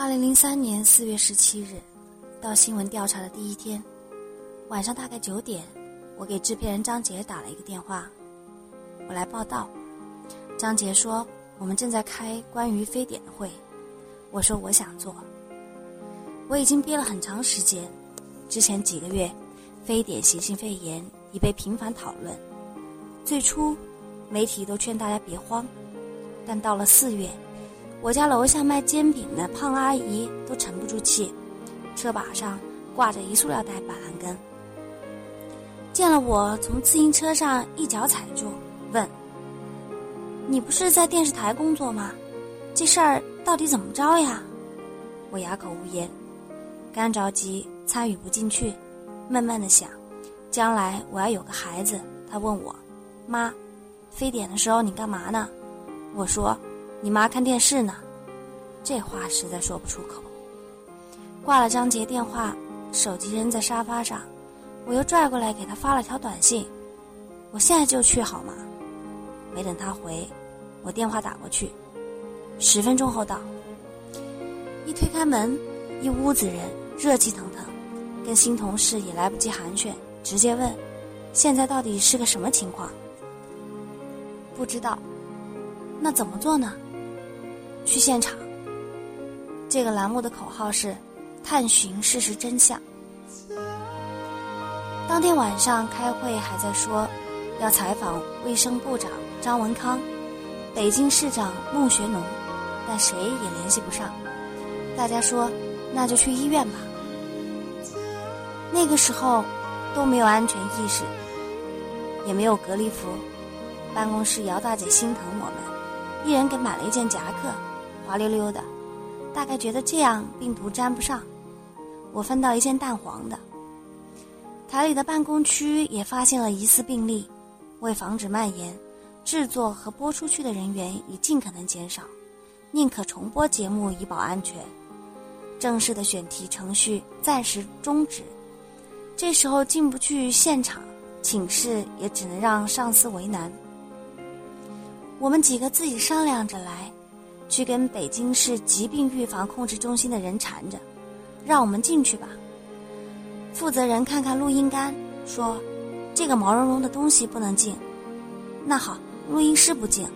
二零零三年四月十七日，到新闻调查的第一天，晚上大概九点，我给制片人张杰打了一个电话，我来报道。张杰说我们正在开关于非典的会，我说我想做。我已经憋了很长时间，之前几个月，非典新型肺炎已被频繁讨论。最初，媒体都劝大家别慌，但到了四月，我家楼下卖煎饼的胖阿姨都沉不住气，车把上挂着一塑料袋板蓝根。见了我从自行车上一脚踩住，问：“你不是在电视台工作吗？这事儿到底怎么着呀？”我哑口无言。干着急，参与不进去，闷闷的想，将来我要有个孩子。他问我：“妈，非典的时候你干嘛呢？”我说：“你妈看电视呢。”这话实在说不出口。挂了张杰电话，手机扔在沙发上，我又拽过来给他发了条短信：“我现在就去好吗？”没等他回，我电话打过去，十分钟后到。一推开门，一屋子人。热气腾腾，跟新同事也来不及寒暄，直接问：“现在到底是个什么情况？”不知道，那怎么做呢？去现场。这个栏目的口号是“探寻事实真相”。当天晚上开会还在说要采访卫生部长张文康、北京市长孟学农，但谁也联系不上。大家说：“那就去医院吧。”那个时候都没有安全意识，也没有隔离服。办公室姚大姐心疼我们，一人给买了一件夹克，滑溜溜的，大概觉得这样病毒沾不上。我分到一件淡黄的。台里的办公区也发现了疑似病例，为防止蔓延，制作和播出去的人员已尽可能减少，宁可重播节目以保安全。正式的选题程序暂时终止。这时候进不去现场，请示也只能让上司为难。我们几个自己商量着来，去跟北京市疾病预防控制中心的人缠着，让我们进去吧。负责人看看录音杆，说：“这个毛茸茸的东西不能进。”那好，录音师不进。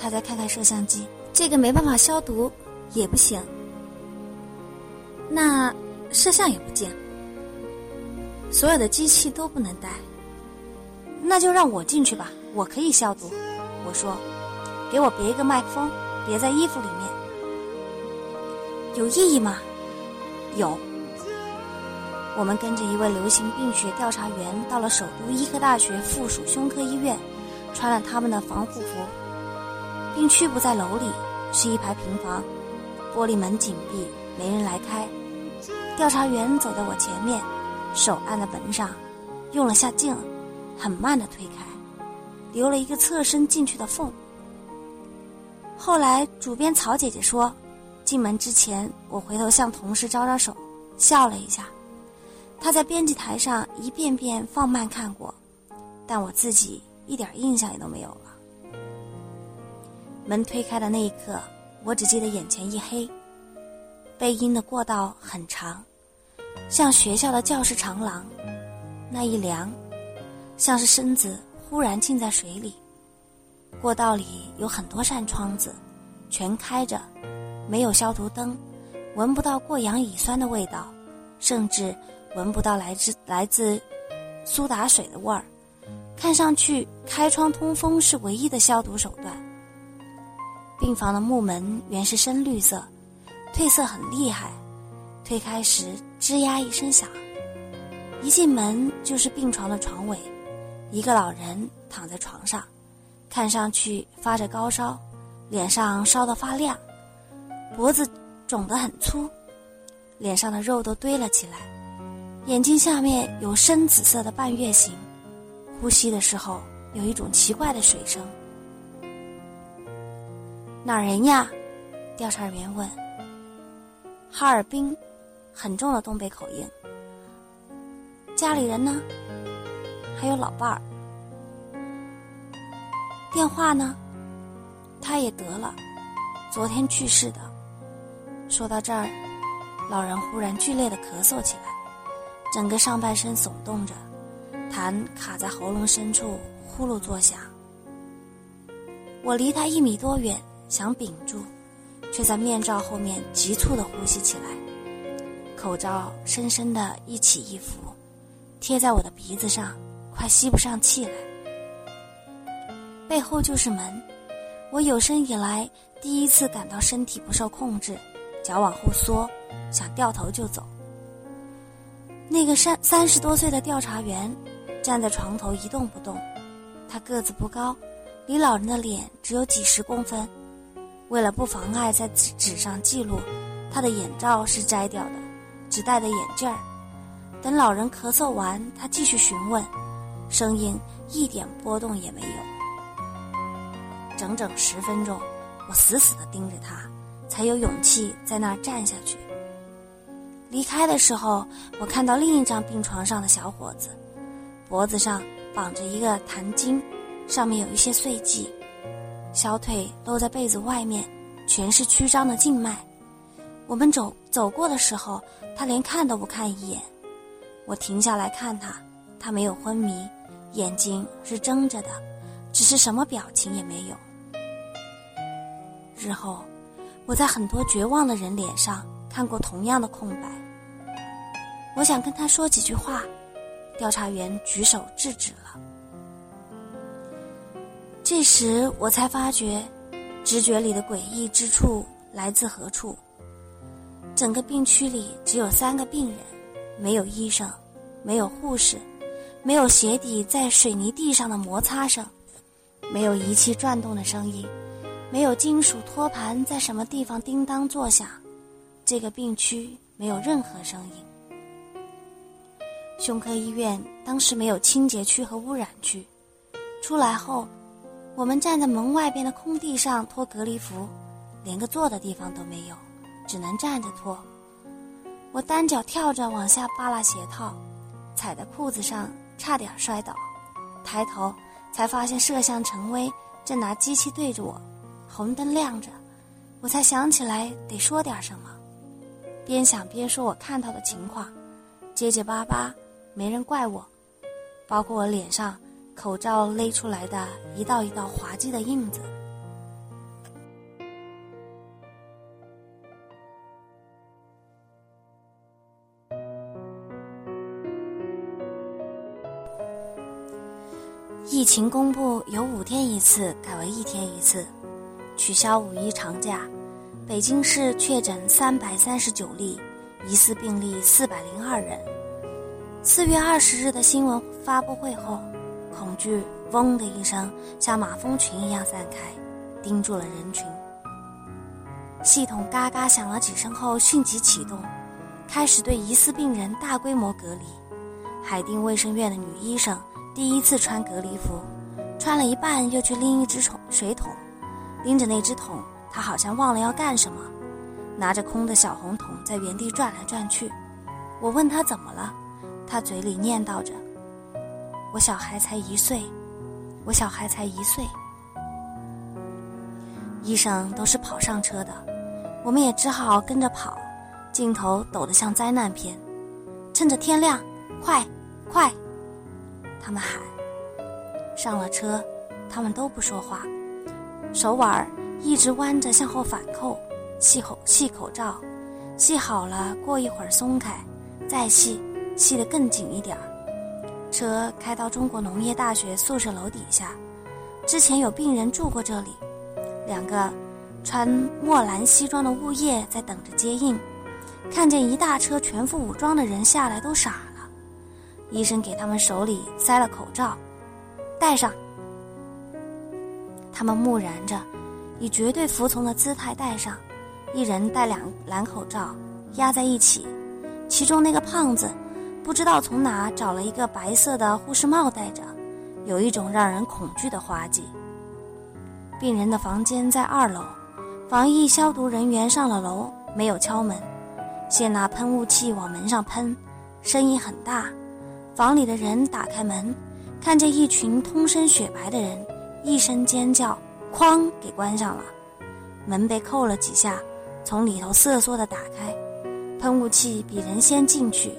他再看看摄像机，这个没办法消毒，也不行。那摄像也不进。所有的机器都不能带，那就让我进去吧，我可以消毒。我说：“给我别一个麦克风，别在衣服里面，有意义吗？”有。我们跟着一位流行病学调查员到了首都医科大学附属胸科医院，穿了他们的防护服。病区不在楼里，是一排平房，玻璃门紧闭，没人来开。调查员走在我前面。手按在门上，用了下劲，很慢的推开，留了一个侧身进去的缝。后来主编曹姐姐说，进门之前我回头向同事招招手，笑了一下。她在编辑台上一遍遍放慢看过，但我自己一点印象也都没有了。门推开的那一刻，我只记得眼前一黑，背阴的过道很长。像学校的教室长廊，那一凉，像是身子忽然浸在水里。过道里有很多扇窗子，全开着，没有消毒灯，闻不到过氧乙酸的味道，甚至闻不到来自来自苏打水的味儿。看上去开窗通风是唯一的消毒手段。病房的木门原是深绿色，褪色很厉害。推开时，吱呀一声响，一进门就是病床的床尾，一个老人躺在床上，看上去发着高烧，脸上烧得发亮，脖子肿得很粗，脸上的肉都堆了起来，眼睛下面有深紫色的半月形，呼吸的时候有一种奇怪的水声。哪人呀？调查员问。哈尔滨。很重的东北口音。家里人呢？还有老伴儿。电话呢？他也得了，昨天去世的。说到这儿，老人忽然剧烈的咳嗽起来，整个上半身耸动着，痰卡在喉咙深处，呼噜作响。我离他一米多远，想屏住，却在面罩后面急促的呼吸起来，口罩深深的一起一伏，贴在我的鼻子上，快吸不上气来。背后就是门，我有生以来第一次感到身体不受控制。脚往后缩，想掉头就走。那个三三十多岁的调查员站在床头一动不动，他个子不高，离老人的脸只有几十公分。为了不妨碍在纸纸上记录，他的眼罩是摘掉的，只戴着眼镜儿。等老人咳嗽完，他继续询问，声音一点波动也没有。整整十分钟，我死死地盯着他。才有勇气在那儿站下去。离开的时候，我看到另一张病床上的小伙子，脖子上绑着一个弹巾，上面有一些碎迹，小腿露在被子外面，全是曲张的静脉。我们走走过的时候，他连看都不看一眼。我停下来看他，他没有昏迷，眼睛是睁着的，只是什么表情也没有。日后。我在很多绝望的人脸上看过同样的空白。我想跟他说几句话，调查员举手制止了。这时我才发觉，直觉里的诡异之处来自何处。整个病区里只有三个病人，没有医生，没有护士，没有鞋底在水泥地上的摩擦声，没有仪器转动的声音。没有金属托盘在什么地方叮当作响，这个病区没有任何声音。胸科医院当时没有清洁区和污染区。出来后，我们站在门外边的空地上脱隔离服，连个坐的地方都没有，只能站着脱。我单脚跳着往下扒拉鞋套，踩在裤子上差点摔倒，抬头才发现摄像陈威正拿机器对着我。红灯亮着，我才想起来得说点什么，边想边说我看到的情况，结结巴巴，没人怪我，包括我脸上口罩勒出来的一道一道滑稽的印子。疫情公布由五天一次改为一天一次。取消五一长假，北京市确诊三百三十九例，疑似病例四百零二人。四月二十日的新闻发布会后，恐惧“嗡”的一声像马蜂群一样散开，盯住了人群。系统嘎嘎响了几声后，迅即启动，开始对疑似病人大规模隔离。海淀卫生院的女医生第一次穿隔离服，穿了一半又去拎一只水水桶。拎着那只桶，他好像忘了要干什么，拿着空的小红桶在原地转来转去。我问他怎么了，他嘴里念叨着：“我小孩才一岁，我小孩才一岁。”医生都是跑上车的，我们也只好跟着跑。镜头抖得像灾难片，趁着天亮，快，快！他们喊。上了车，他们都不说话。手腕儿一直弯着向后反扣，系口系口罩，系好了，过一会儿松开，再系，系得更紧一点儿。车开到中国农业大学宿舍楼底下，之前有病人住过这里，两个穿墨蓝西装的物业在等着接应，看见一大车全副武装的人下来都傻了。医生给他们手里塞了口罩，戴上。他们木然着，以绝对服从的姿态戴上，一人戴两蓝口罩，压在一起。其中那个胖子，不知道从哪找了一个白色的护士帽戴着，有一种让人恐惧的滑稽。病人的房间在二楼，防疫消毒人员上了楼，没有敲门，先拿喷雾器往门上喷，声音很大。房里的人打开门，看见一群通身雪白的人。一声尖叫，哐，给关上了。门被扣了几下，从里头瑟缩的打开，喷雾器比人先进去，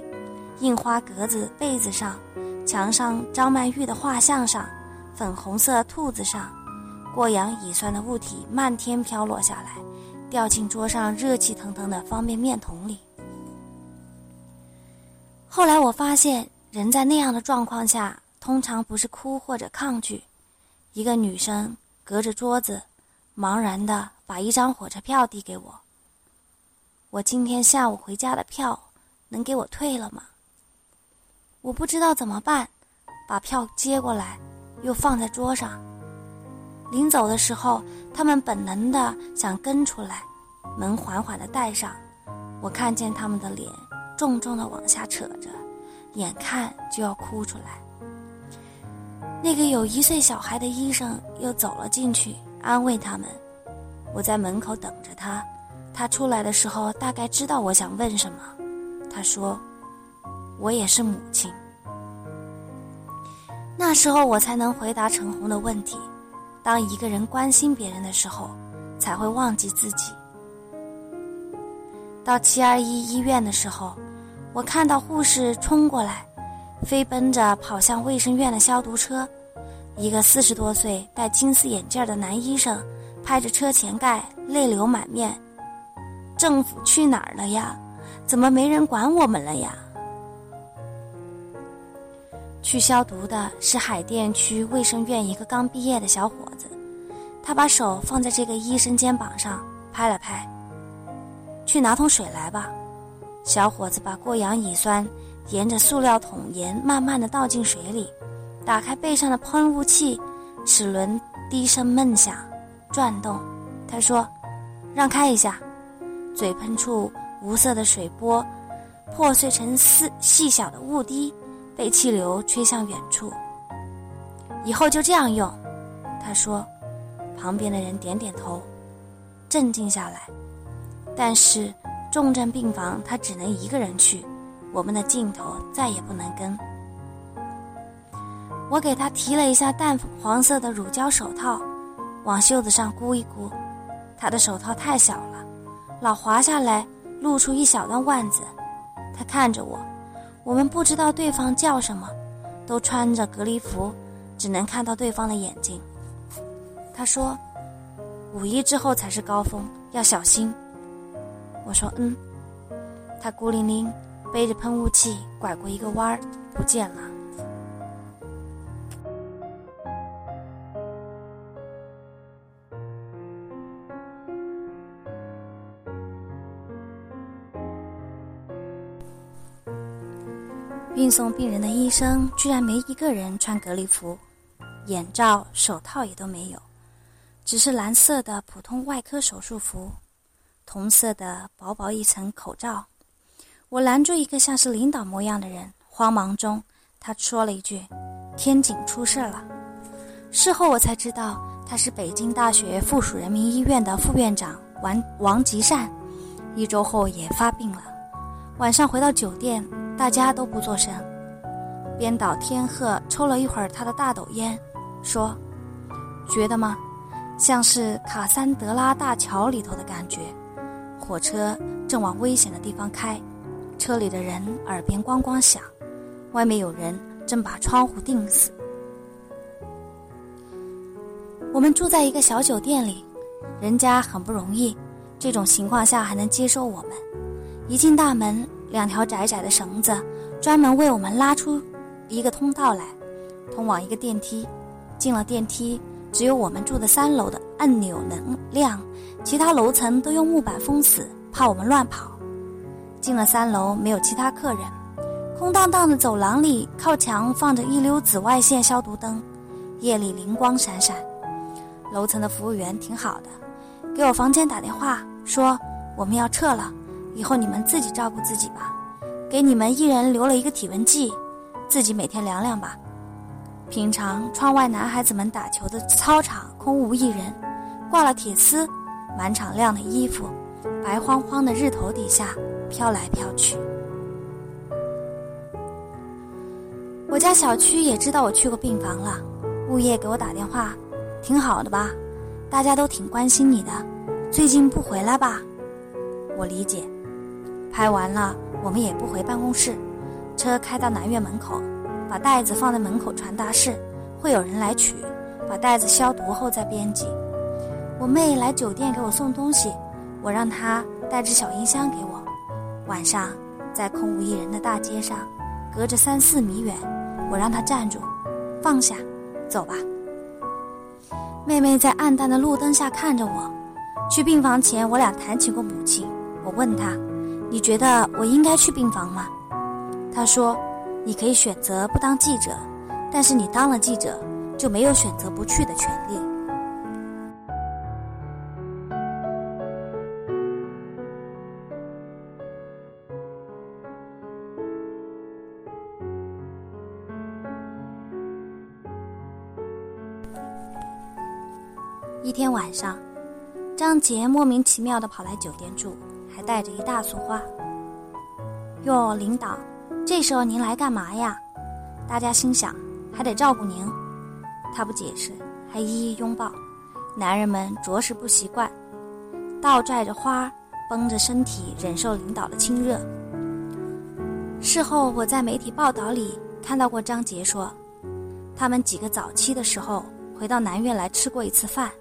印花格子被子上，墙上张曼玉的画像上，粉红色兔子上，过氧乙酸的物体漫天飘落下来，掉进桌上热气腾腾的方便面桶里。后来我发现，人在那样的状况下，通常不是哭或者抗拒。一个女生隔着桌子，茫然的把一张火车票递给我。我今天下午回家的票，能给我退了吗？我不知道怎么办，把票接过来，又放在桌上。临走的时候，他们本能的想跟出来，门缓缓的带上，我看见他们的脸。重重的往下扯着，眼看就要哭出来。那个有一岁小孩的医生又走了进去，安慰他们。我在门口等着他，他出来的时候大概知道我想问什么。他说：“我也是母亲。”那时候我才能回答陈红的问题。当一个人关心别人的时候，才会忘记自己。到七二一医院的时候。我看到护士冲过来，飞奔着跑向卫生院的消毒车。一个四十多岁、戴金丝眼镜的男医生拍着车前盖，泪流满面：“政府去哪儿了呀？怎么没人管我们了呀？”去消毒的是海淀区卫生院一个刚毕业的小伙子，他把手放在这个医生肩膀上拍了拍：“去拿桶水来吧。”小伙子把过氧乙酸沿着塑料桶沿慢慢的倒进水里，打开背上的喷雾器，齿轮低声闷响，转动。他说：“让开一下。”嘴喷出无色的水波破碎成丝细小的雾滴，被气流吹向远处。以后就这样用，他说。旁边的人点点头，镇静下来。但是。重症病房，他只能一个人去，我们的镜头再也不能跟。我给他提了一下淡黄色的乳胶手套，往袖子上箍一箍。他的手套太小了，老滑下来，露出一小段腕子。他看着我，我们不知道对方叫什么，都穿着隔离服，只能看到对方的眼睛。他说：“五一之后才是高峰，要小心。”我说嗯，他孤零零背着喷雾器拐过一个弯儿，不见了。运送病人的医生居然没一个人穿隔离服，眼罩、手套也都没有，只是蓝色的普通外科手术服。同色的薄薄一层口罩，我拦住一个像是领导模样的人，慌忙中，他说了一句：“天井出事了。”事后我才知道，他是北京大学附属人民医院的副院长王王吉善，一周后也发病了。晚上回到酒店，大家都不作声。编导天鹤抽了一会儿他的大斗烟，说：“觉得吗？像是卡桑德拉大桥里头的感觉。”火车正往危险的地方开，车里的人耳边咣咣响，外面有人正把窗户钉死。我们住在一个小酒店里，人家很不容易，这种情况下还能接收我们。一进大门，两条窄窄的绳子专门为我们拉出一个通道来，通往一个电梯。进了电梯，只有我们住的三楼的按钮能亮。其他楼层都用木板封死，怕我们乱跑。进了三楼，没有其他客人，空荡荡的走廊里，靠墙放着一溜紫外线消毒灯，夜里灵光闪闪。楼层的服务员挺好的，给我房间打电话说我们要撤了，以后你们自己照顾自己吧，给你们一人留了一个体温计，自己每天量量吧。平常窗外男孩子们打球的操场空无一人，挂了铁丝。满场亮的衣服，白晃晃的日头底下飘来飘去。我家小区也知道我去过病房了，物业给我打电话，挺好的吧？大家都挺关心你的，最近不回来吧？我理解。拍完了，我们也不回办公室，车开到南院门口，把袋子放在门口传达室，会有人来取，把袋子消毒后再编辑。我妹来酒店给我送东西，我让她带只小音箱给我。晚上在空无一人的大街上，隔着三四米远，我让她站住，放下，走吧。妹妹在暗淡的路灯下看着我。去病房前，我俩谈起过母亲。我问她。你觉得我应该去病房吗？她说：“你可以选择不当记者，但是你当了记者，就没有选择不去的权利。”一天晚上，张杰莫名其妙的跑来酒店住。还带着一大束花。哟，领导，这时候您来干嘛呀？大家心想，还得照顾您。他不解释，还一一拥抱。男人们着实不习惯，倒拽着花，绷着身体忍受领导的亲热。事后我在媒体报道里看到过张杰说，他们几个早期的时候回到南苑来吃过一次饭，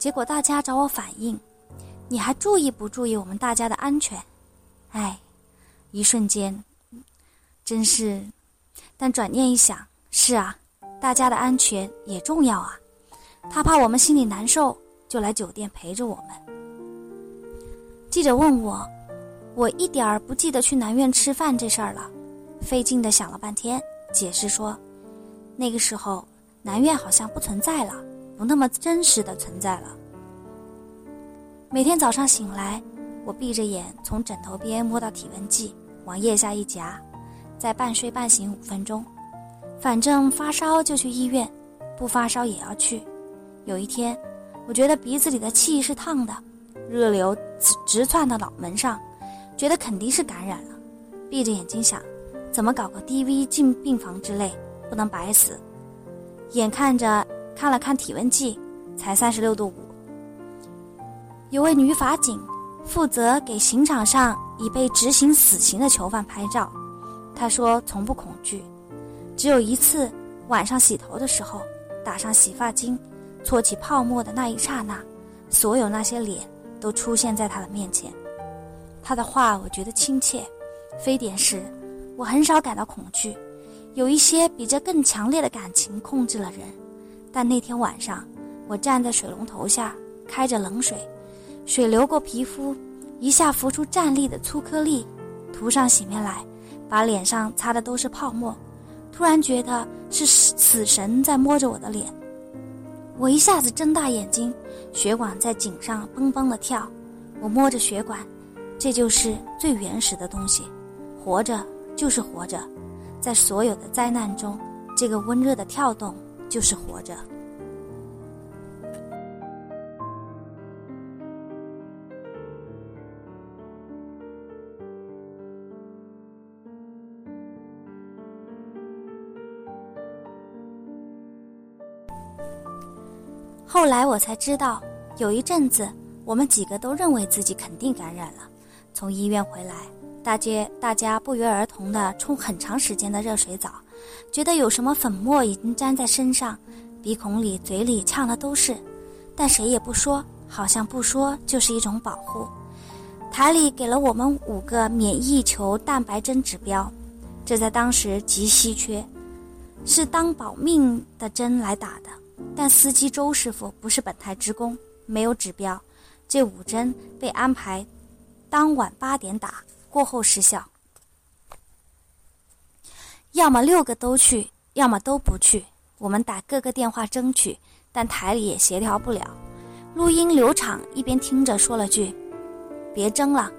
结果大家找我反映。你还注意不注意我们大家的安全？哎，一瞬间，真是。但转念一想，是啊，大家的安全也重要啊。他怕我们心里难受，就来酒店陪着我们。记者问我，我一点儿不记得去南苑吃饭这事儿了，费劲的想了半天，解释说，那个时候南苑好像不存在了，不那么真实的存在了。每天早上醒来，我闭着眼从枕头边摸到体温计，往腋下一夹，再半睡半醒五分钟。反正发烧就去医院，不发烧也要去。有一天，我觉得鼻子里的气是烫的，热流直窜到脑门上，觉得肯定是感染了。闭着眼睛想，怎么搞个 DV 进病房之类，不能白死。眼看着看了看体温计，才三十六度五。有位女法警，负责给刑场上已被执行死刑的囚犯拍照。她说从不恐惧，只有一次晚上洗头的时候，打上洗发精，搓起泡沫的那一刹那，所有那些脸都出现在她的面前。她的话我觉得亲切，非典时我很少感到恐惧，有一些比这更强烈的感情控制了人。但那天晚上，我站在水龙头下，开着冷水。水流过皮肤，一下浮出站立的粗颗粒，涂上洗面奶，把脸上擦的都是泡沫。突然觉得是死神在摸着我的脸，我一下子睁大眼睛，血管在颈上嘣嘣的跳。我摸着血管，这就是最原始的东西。活着就是活着，在所有的灾难中，这个温热的跳动就是活着。后来我才知道，有一阵子我们几个都认为自己肯定感染了。从医院回来，大街大家不约而同的冲很长时间的热水澡，觉得有什么粉末已经粘在身上，鼻孔里、嘴里呛的都是，但谁也不说，好像不说就是一种保护。台里给了我们五个免疫球蛋白针指标，这在当时极稀缺，是当保命的针来打的。但司机周师傅不是本台职工，没有指标，这五针被安排当晚八点打，过后失效。要么六个都去，要么都不去。我们打各个电话争取，但台里也协调不了。录音刘畅一边听着说了句：“别争了。”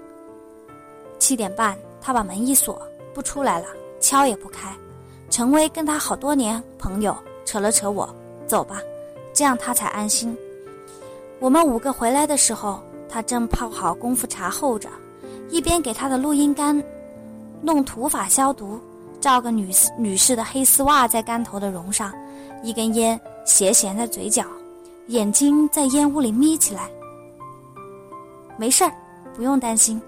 七点半，他把门一锁，不出来了，敲也不开。陈威跟他好多年朋友，扯了扯我。走吧，这样他才安心。我们五个回来的时候，他正泡好功夫茶候着，一边给他的录音杆弄土法消毒，照个女女士的黑丝袜在杆头的绒上，一根烟斜衔在嘴角，眼睛在烟雾里眯起来。没事儿，不用担心，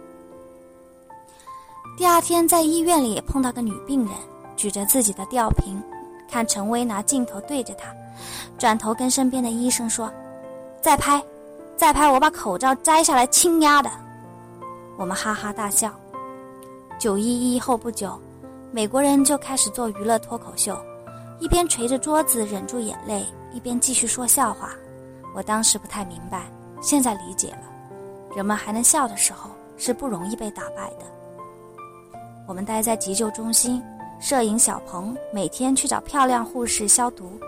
第二天在医院里碰到个女病人，举着自己的吊瓶，看陈薇拿镜头对着她，转头跟身边的医生说：“再拍，再拍，我把口罩摘下来亲丫的。”我们哈哈大笑。九一一后不久，美国人就开始做娱乐脱口秀，一边捶着桌子忍住眼泪，一边继续说笑话。我当时不太明白，现在理解了，人们还能笑的时候是不容易被打败的。我们待在急救中心，摄影小鹏每天去找漂亮护士消毒。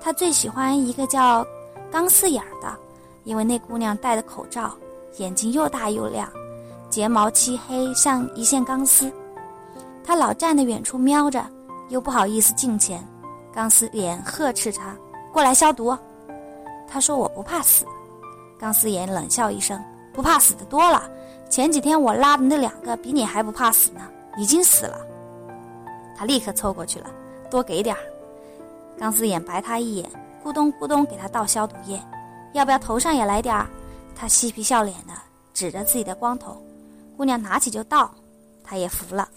他最喜欢一个叫钢丝眼儿的，因为那姑娘戴的口罩，眼睛又大又亮，睫毛漆黑像一线钢丝。他老站在远处瞄着，又不好意思近前。钢丝眼呵斥他：“过来消毒。”他说：“我不怕死。”钢丝眼冷笑一声：“不怕死的多了，前几天我拉的那两个比你还不怕死呢。”已经死了，他立刻凑过去了，多给点儿。钢丝眼白他一眼，咕咚咕咚给他倒消毒液，要不要头上也来点儿？他嬉皮笑脸的指着自己的光头，姑娘拿起就倒，他也服了。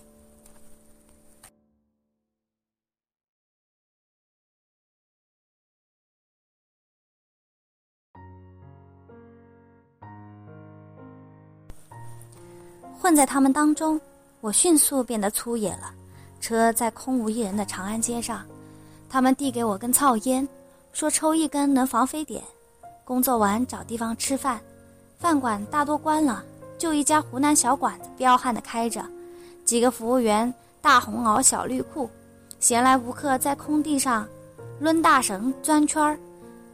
混在他们当中。我迅速变得粗野了，车在空无一人的长安街上，他们递给我根草烟，说抽一根能防非典。工作完找地方吃饭，饭馆大多关了，就一家湖南小馆子彪悍的开着，几个服务员大红袄小绿裤，闲来无课在空地上抡大绳钻圈儿，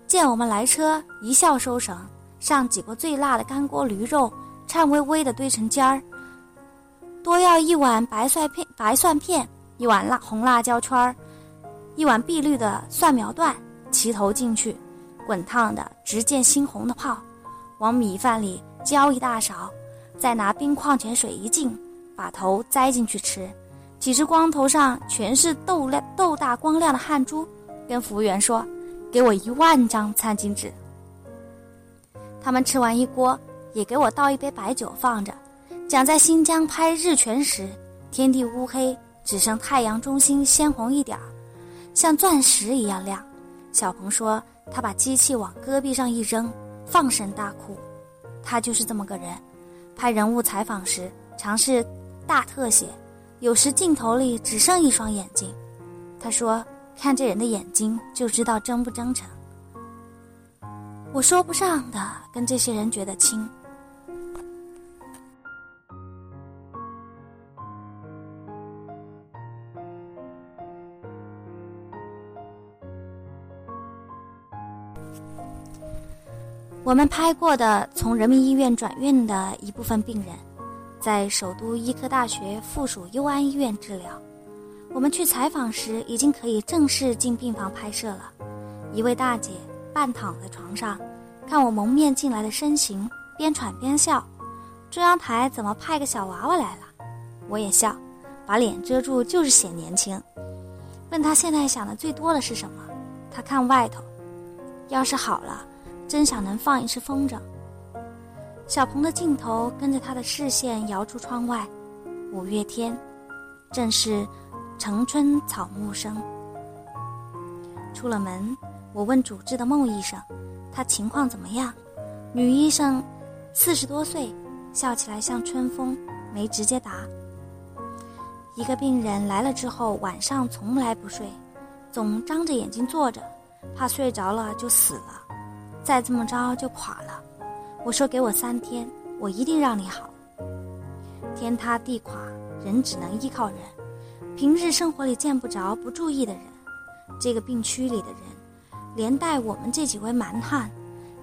见我们来车一笑收绳，上几锅最辣的干锅驴肉，颤巍巍的堆成尖儿。多要一碗白蒜片，白蒜片，一碗辣红辣椒圈儿，一碗碧绿的蒜苗段，齐头进去，滚烫的直溅猩红的泡，往米饭里浇一大勺，再拿冰矿泉水一浸，把头栽进去吃。几只光头上全是豆亮豆大光亮的汗珠，跟服务员说：“给我一万张餐巾纸。”他们吃完一锅，也给我倒一杯白酒放着。讲在新疆拍日全食，天地乌黑，只剩太阳中心鲜红一点儿，像钻石一样亮。小鹏说他把机器往戈壁上一扔，放声大哭。他就是这么个人，拍人物采访时尝试大特写，有时镜头里只剩一双眼睛。他说看这人的眼睛就知道真不真诚。我说不上的，跟这些人觉得亲。我们拍过的从人民医院转院的一部分病人，在首都医科大学附属佑安医院治疗。我们去采访时，已经可以正式进病房拍摄了。一位大姐半躺在床上，看我蒙面进来的身形，边喘边笑：“中央台怎么派个小娃娃来了？”我也笑，把脸遮住就是显年轻。问他现在想的最多的是什么？他看外头，要是好了。真想能放一次风筝。小鹏的镜头跟着他的视线摇出窗外，五月天，正是城春草木生。出了门，我问主治的孟医生，他情况怎么样？女医生四十多岁，笑起来像春风，没直接答。一个病人来了之后，晚上从来不睡，总张着眼睛坐着，怕睡着了就死了。再这么着就垮了，我说给我三天，我一定让你好。天塌地垮，人只能依靠人。平日生活里见不着不注意的人，这个病区里的人，连带我们这几位蛮汉，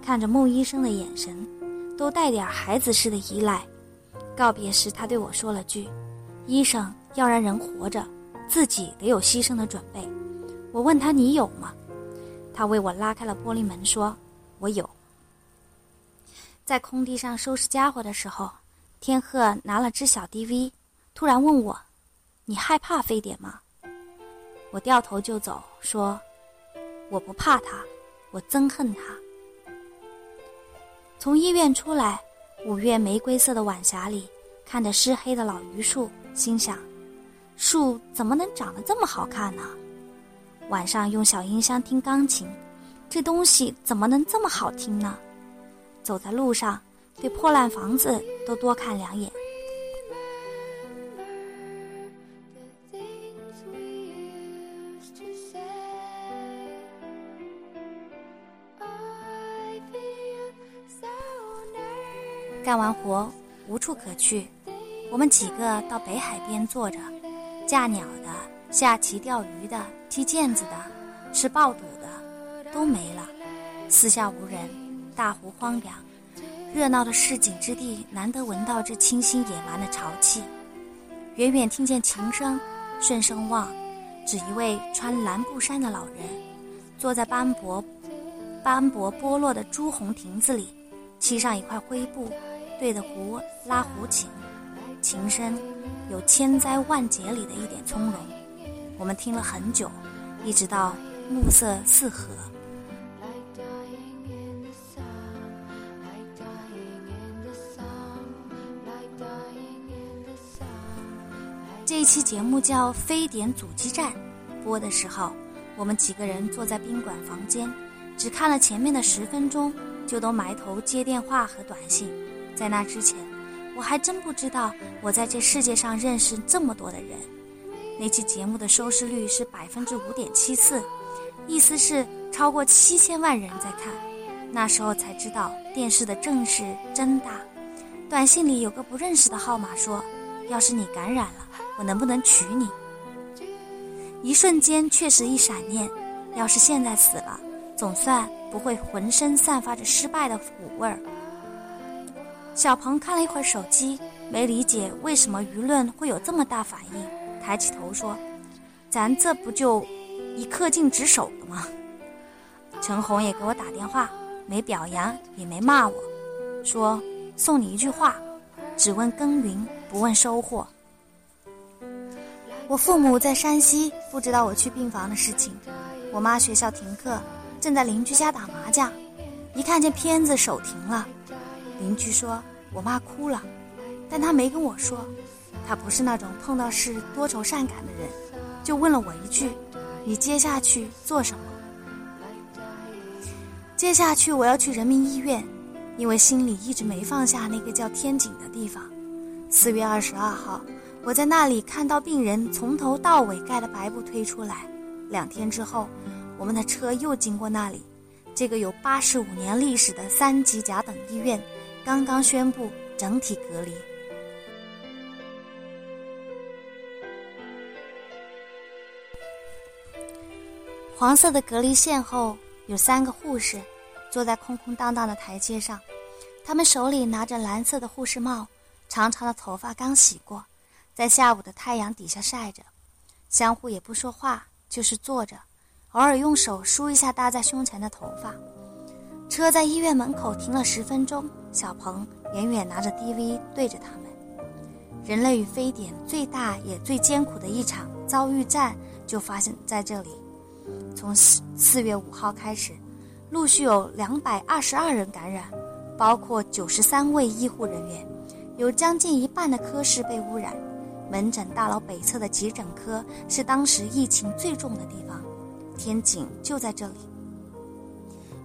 看着孟医生的眼神，都带点孩子似的依赖。告别时，他对我说了句：“医生要让人活着，自己得有牺牲的准备。”我问他：“你有吗？”他为我拉开了玻璃门，说。我有，在空地上收拾家伙的时候，天鹤拿了只小 DV，突然问我：“你害怕非典吗？”我掉头就走，说：“我不怕他，我憎恨他。”从医院出来，五月玫瑰色的晚霞里，看着湿黑的老榆树，心想：树怎么能长得这么好看呢？晚上用小音箱听钢琴，这东西怎么能这么好听呢？走在路上，对破烂房子都多看两眼。干完活无处可去，我们几个到北海边坐着，架鸟的、下棋钓鱼的、踢毽子的、吃爆肚的都没了，四下无人，大湖荒凉，热闹的市井之地难得闻到这清新野蛮的潮气。远远听见琴声，顺声望，只一位穿蓝布衫的老人，坐在斑驳、斑驳剥落的朱红亭子里，漆上一块灰布。对着湖拉胡琴，琴声有千灾万劫里的一点从容。我们听了很久，一直到暮色四合。这一期节目叫《非典阻击战》，播的时候，我们几个人坐在宾馆房间，只看了前面的十分钟，就都埋头接电话和短信。在那之前，我还真不知道我在这世界上认识这么多的人。那期节目的收视率是百分之五点七四，意思是超过七千万人在看。那时候才知道电视的阵势真大。短信里有个不认识的号码说：“要是你感染了，我能不能娶你？”一瞬间确实一闪念，要是现在死了，总算不会浑身散发着失败的苦味儿。小鹏看了一会儿手机，没理解为什么舆论会有这么大反应，抬起头说：“咱这不就一恪尽职守了吗？”陈红也给我打电话，没表扬也没骂我，说：“送你一句话，只问耕耘不问收获。”我父母在山西，不知道我去病房的事情。我妈学校停课，正在邻居家打麻将，一看见片子手停了。邻居说：“我妈哭了，但她没跟我说，他不是那种碰到事多愁善感的人，就问了我一句：‘你接下去做什么？’接下去我要去人民医院，因为心里一直没放下那个叫天井的地方。四月二十二号，我在那里看到病人从头到尾盖的白布推出来。两天之后，我们的车又经过那里，这个有八十五年历史的三级甲等医院。”刚刚宣布整体隔离。黄色的隔离线后有三个护士，坐在空空荡荡的台阶上，他们手里拿着蓝色的护士帽，长长的头发刚洗过，在下午的太阳底下晒着，相互也不说话，就是坐着，偶尔用手梳一下搭在胸前的头发。车在医院门口停了十分钟。小鹏远远拿着 DV 对着他们。人类与非典最大也最艰苦的一场遭遇战就发生在这里。从四四月五号开始，陆续有两百二十二人感染，包括九十三位医护人员，有将近一半的科室被污染。门诊大楼北侧的急诊科是当时疫情最重的地方，天井就在这里。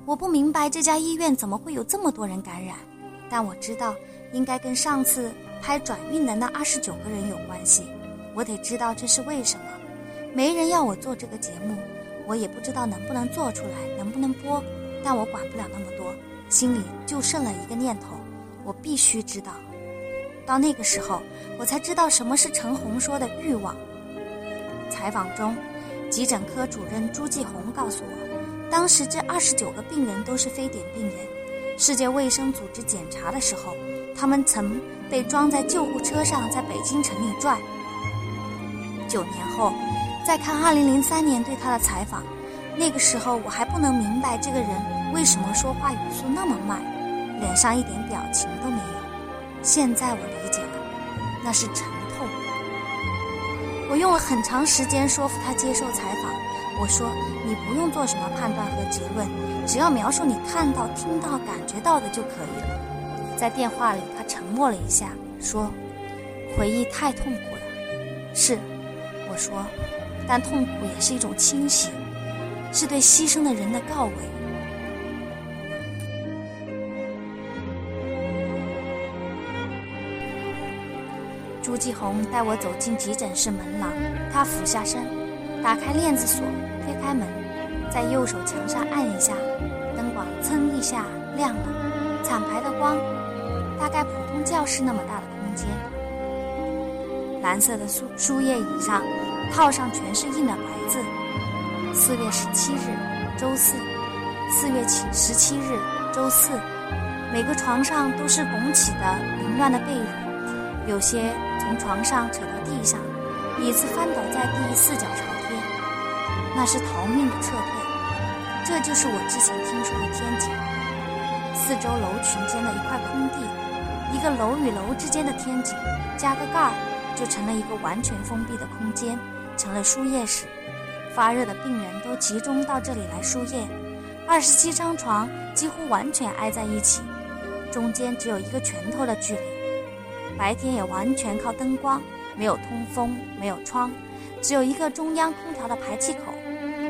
我不明白这家医院怎么会有这么多人感染。但我知道，应该跟上次拍转运的那二十九个人有关系。我得知道这是为什么。没人要我做这个节目，我也不知道能不能做出来，能不能播。但我管不了那么多，心里就剩了一个念头：我必须知道。到那个时候，我才知道什么是陈红说的欲望。采访中，急诊科主任朱继红告诉我，当时这二十九个病人都是非典病人。世界卫生组织检查的时候，他们曾被装在救护车上，在北京城里转。九年后，再看2003年对他的采访，那个时候我还不能明白这个人为什么说话语速那么慢，脸上一点表情都没有。现在我理解了，那是沉痛。我用了很长时间说服他接受采访。我说：“你不用做什么判断和结论，只要描述你看到、听到、感觉到的就可以了。”在电话里，他沉默了一下，说：“回忆太痛苦了，是，我说，但痛苦也是一种清醒，是对牺牲的人的告慰。朱继红带我走进急诊室门廊，他俯下身，打开链子锁，推开门，在右手墙上按一下，灯管噌一下亮了，惨白的光，大概普通教室那么大的空间。蓝色的书书页椅上，套上全是印的白字：四月十七日，周四；四月七十七日，周四。每个床上都是拱起的凌乱的被褥，有些。从床上扯到地上，椅子翻倒在地，四脚朝天，那是逃命的撤退。这就是我之前听说的天井，四周楼群间的一块空地，一个楼与楼之间的天井，加个盖儿，就成了一个完全封闭的空间，成了输液室。发热的病人都集中到这里来输液，二十七张床几乎完全挨在一起，中间只有一个拳头的距离。白天也完全靠灯光，没有通风，没有窗，只有一个中央空调的排气口。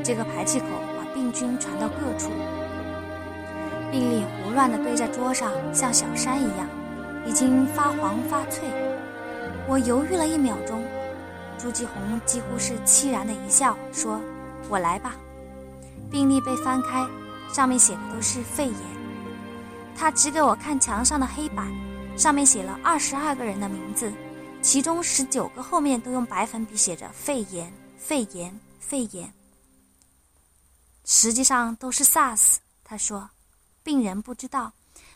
这个排气口把病菌传到各处。病历胡乱地堆在桌上，像小山一样，已经发黄发脆。我犹豫了一秒钟，朱继红几乎是凄然的一笑，说：“我来吧。”病历被翻开，上面写的都是肺炎。他指给我看墙上的黑板。上面写了二十二个人的名字，其中十九个后面都用白粉笔写着“肺炎，肺炎，肺炎”。实际上都是 SARS。他说，病人不知道，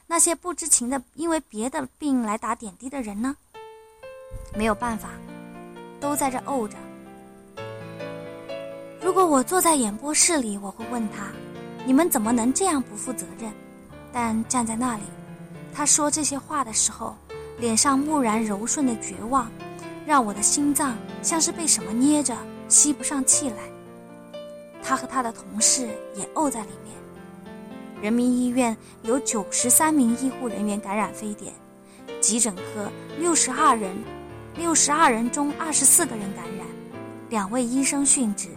那些不知情的因为别的病来打点滴的人呢？没有办法，都在这怄着。如果我坐在演播室里，我会问他：“你们怎么能这样不负责任？”但站在那里。他说这些话的时候，脸上木然柔顺的绝望，让我的心脏像是被什么捏着，吸不上气来。他和他的同事也沤在里面。人民医院有九十三名医护人员感染非典，急诊科六十二人，六十二人中二十四个人感染，两位医生殉职。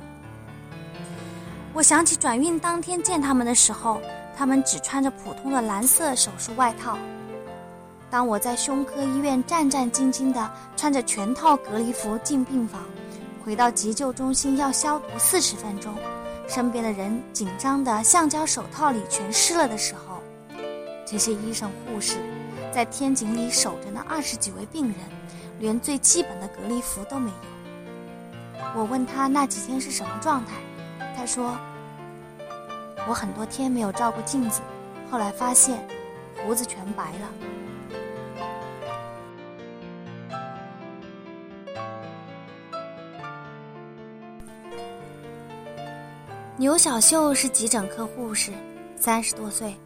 我想起转运当天见他们的时候。他们只穿着普通的蓝色手术外套。当我在胸科医院战战兢兢地穿着全套隔离服进病房，回到急救中心要消毒四十分钟，身边的人紧张的橡胶手套里全湿了的时候，这些医生护士在天井里守着那二十几位病人，连最基本的隔离服都没有。我问他那几天是什么状态，他说。我很多天没有照过镜子，后来发现胡子全白了。牛小秀是急诊科护士，三十多岁，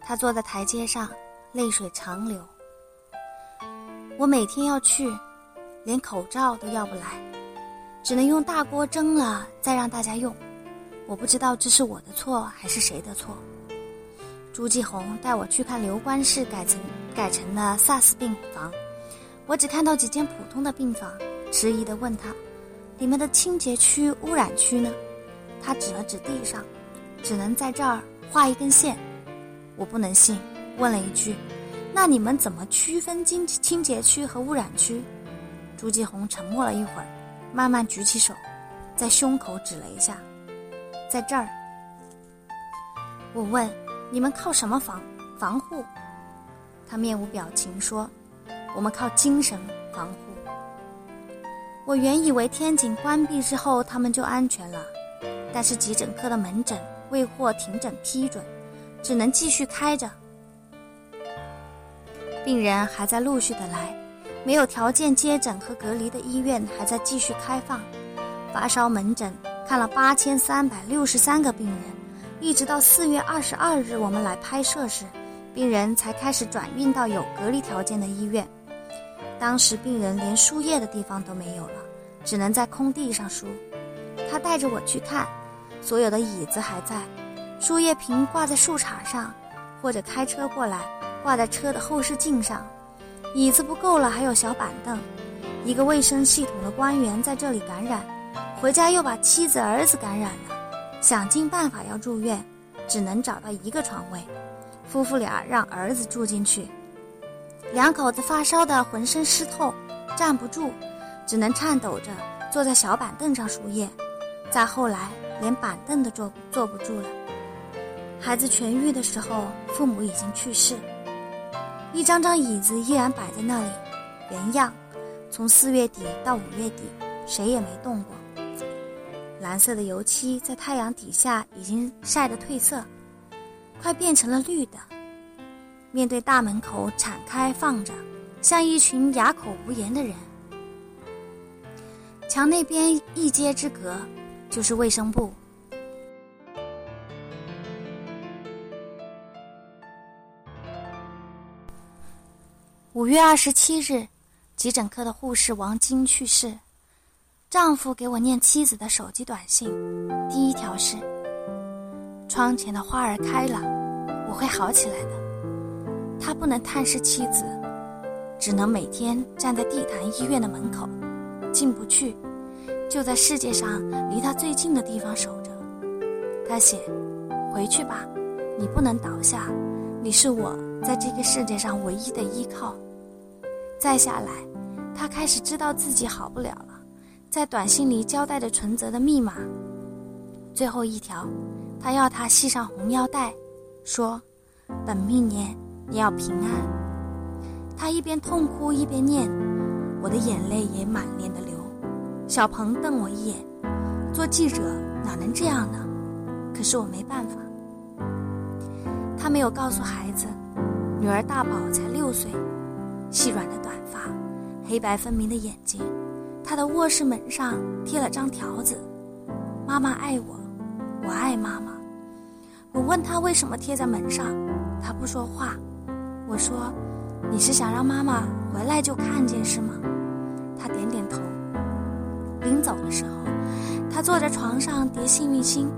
她坐在台阶上，泪水长流。我每天要去，连口罩都要不来，只能用大锅蒸了再让大家用。我不知道这是我的错还是谁的错。朱继红带我去看留观室改成改成了 SARS 病房，我只看到几间普通的病房，迟疑地问他：“你们的清洁区、污染区呢？”他指了指地上，只能在这儿画一根线。我不能信，问了一句：“那你们怎么区分清清洁区和污染区？”朱继红沉默了一会儿，慢慢举起手，在胸口指了一下。在这儿，我问你们靠什么防防护？他面无表情说：“我们靠精神防护。”我原以为天井关闭之后他们就安全了，但是急诊科的门诊未获停诊批准，只能继续开着。病人还在陆续的来，没有条件接诊和隔离的医院还在继续开放，发烧门诊。看了八千三百六十三个病人，一直到四月二十二日我们来拍摄时，病人才开始转运到有隔离条件的医院。当时病人连输液的地方都没有了，只能在空地上输。他带着我去看，所有的椅子还在，输液瓶挂在树杈上，或者开车过来挂在车的后视镜上。椅子不够了，还有小板凳。一个卫生系统的官员在这里感染，回家又把妻子儿子感染了，想尽办法要住院，只能找到一个床位。夫妇俩让儿子住进去，两口子发烧的浑身湿透，站不住，只能颤抖着坐在小板凳上输液。再后来，连板凳都坐坐不住了。孩子痊愈的时候，父母已经去世。一张张椅子依然摆在那里，原样。从四月底到五月底，谁也没动过。蓝色的油漆在太阳底下已经晒得褪色，快变成了绿的。面对大门口敞开放着，像一群哑口无言的人。墙那边一街之隔，就是卫生部。五月二十七日。急诊科的护士王晶去世，丈夫给我念妻子的手机短信，第一条是：“窗前的花儿开了，我会好起来的。”他不能探视妻子，只能每天站在地坛医院的门口，进不去，就在世界上离他最近的地方守着。他写：“回去吧，你不能倒下，你是我在这个世界上唯一的依靠。”再下来。他开始知道自己好不了了，在短信里交代着存折的密码。最后一条，他要他系上红腰带，说：“本命年你要平安。”他一边痛哭一边念，我的眼泪也满脸的流。小鹏瞪我一眼，做记者哪能这样呢？可是我没办法。他没有告诉孩子，女儿大宝才六岁，细软的短发。黑白分明的眼睛，她的卧室门上贴了张条子：“妈妈爱我，我爱妈妈。”我问她为什么贴在门上，她不说话。我说：“你是想让妈妈回来就看见是吗？”她点点头。临走的时候，她坐在床上叠幸运星，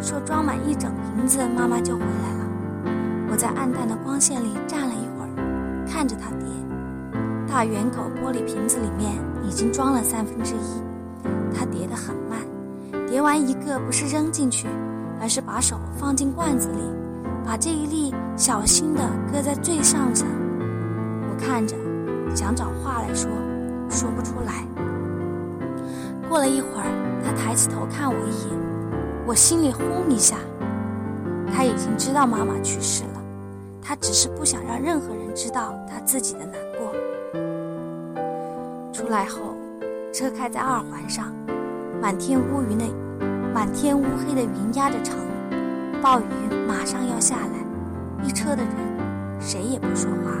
说装满一整瓶子，妈妈就回来了。我在暗淡的光线里站了一会儿，看着他叠。大圆口玻璃瓶子里面已经装了三分之一，他叠得很慢，叠完一个不是扔进去，而是把手放进罐子里，把这一粒小心地搁在最上层。我看着，想找话来说，说不出来。过了一会儿，他抬起头看我一眼，我心里轰一下，他已经知道妈妈去世，他只是不想让任何人知道他自己的难过。出来后，车开在二环上，满天乌云的，满天乌黑的云压着城，暴雨马上要下来，一车的人，谁也不说话。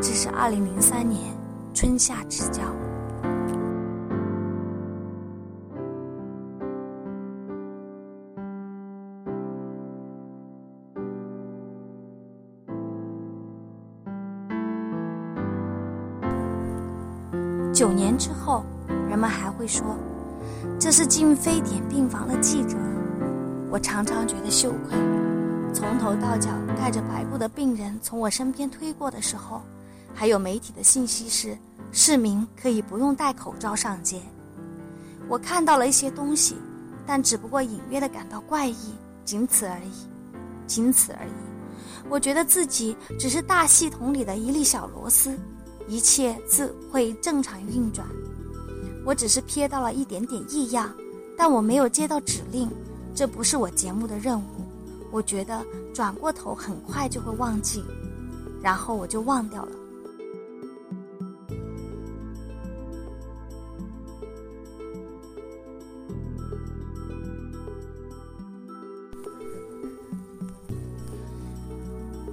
这是二零零三年春夏之交。之后，人们还会说，这是进非典病房的记者。我常常觉得羞愧。从头到脚盖着白布的病人从我身边推过的时候，还有媒体的信息是，市民可以不用戴口罩上街。我看到了一些东西，但只不过隐约的感到怪异，仅此而已，仅此而已。我觉得自己只是大系统里的一粒小螺丝。一切自会正常运转，我只是瞥到了一点点异样，但我没有接到指令，这不是我节目的任务。我觉得转过头很快就会忘记，然后我就忘掉了。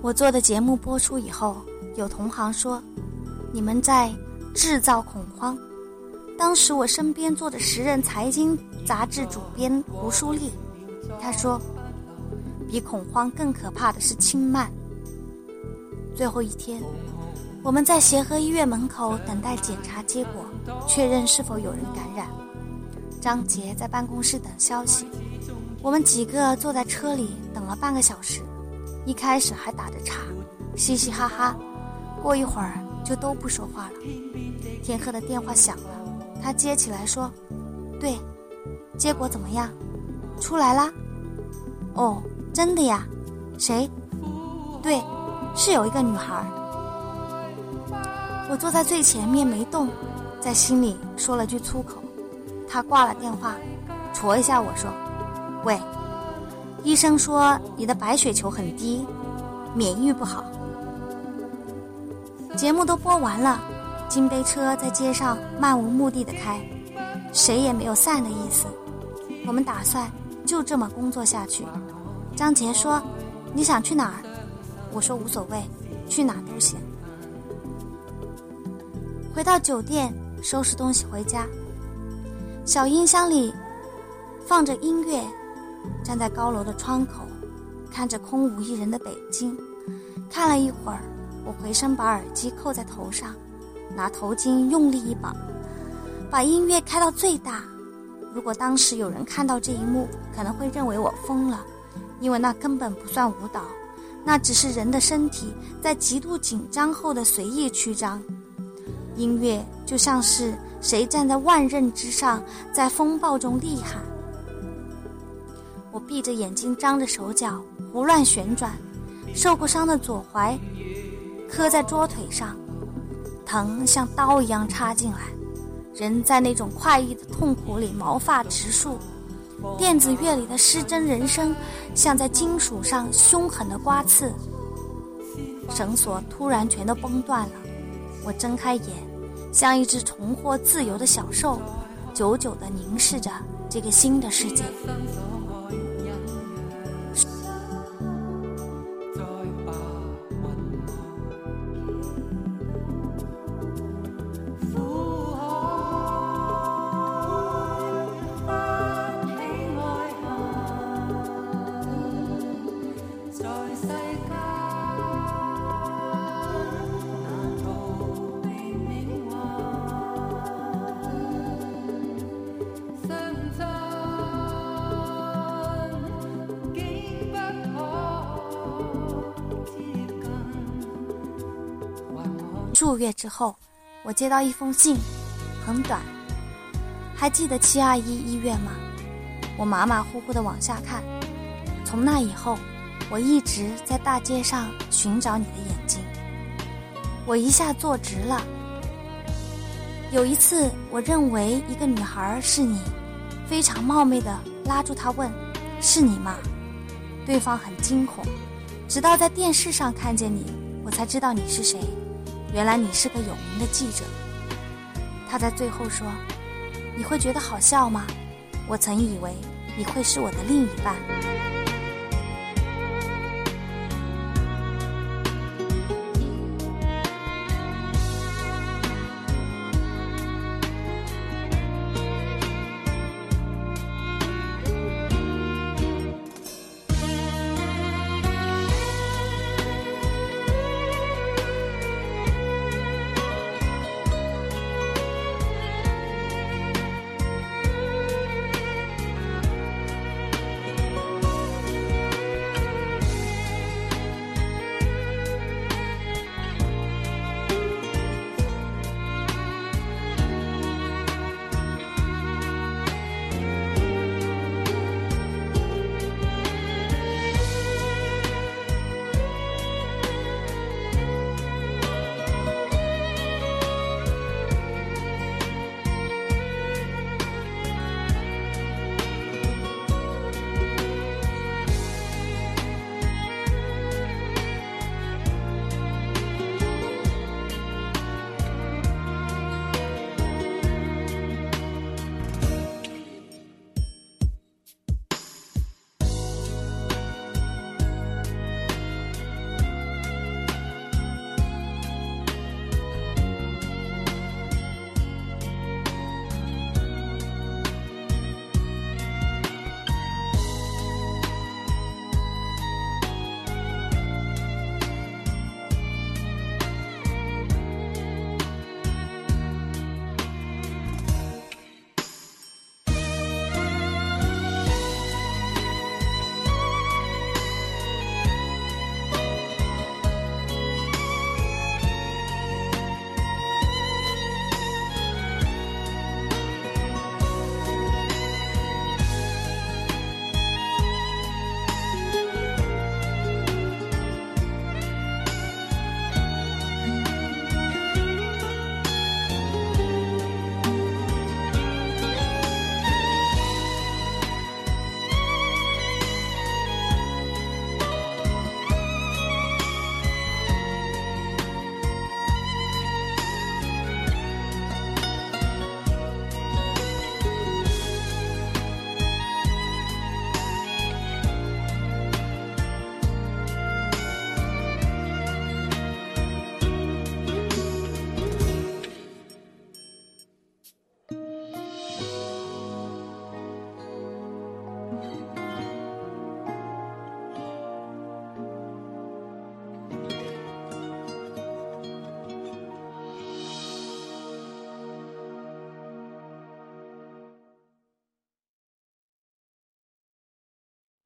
我做的节目播出以后，有同行说。你们在制造恐慌。当时我身边坐着时任财经杂志主编胡舒丽，他说：“比恐慌更可怕的是轻慢。”最后一天，我们在协和医院门口等待检查结果，确认是否有人感染。张杰在办公室等消息，我们几个坐在车里等了半个小时，一开始还打着岔，嘻嘻哈哈，过一会儿。就都不说话了。天鹤的电话响了，他接起来说：“对，结果怎么样？出来啦？哦，真的呀？谁？对，是有一个女孩。”我坐在最前面没动，在心里说了句粗口。他挂了电话，戳一下我说：“喂，医生说你的白血球很低，免疫不好。”节目都播完了，金杯车在街上漫无目的的开，谁也没有散的意思。我们打算就这么工作下去。张杰说：“你想去哪儿？”我说：“无所谓，去哪都行。”回到酒店，收拾东西回家。小音箱里放着音乐，站在高楼的窗口，看着空无一人的北京。看了一会儿，我回身把耳机扣在头上，拿头巾用力一绑，把音乐开到最大。如果当时有人看到这一幕，可能会认为我疯了，因为那根本不算舞蹈，那只是人的身体在极度紧张后的随意曲张。音乐就像是谁站在万仞之上，在风暴中厉害。我闭着眼睛，张着手脚，胡乱旋转，受过伤的左踝磕在桌腿上，疼像刀一样插进来，人在那种快意的痛苦里毛发直竖。电子乐里的失真人声，像在金属上凶狠的刮刺。绳索突然全都崩断了，我睁开眼。像一只重获自由的小兽，久久地凝视着这个新的世界。数月之后，我接到一封信，很短。还记得七二一医院吗？我马马虎虎的往下看。从那以后，我一直在大街上寻找你的眼睛。我一下坐直了。有一次，我认为一个女孩是你，非常冒昧的拉住她问：“是你吗？”对方很惊恐，直到在电视上看见你，我才知道你是谁。原来你是个有名的记者。他在最后说：“你会觉得好笑吗？我曾以为你会是我的另一半。”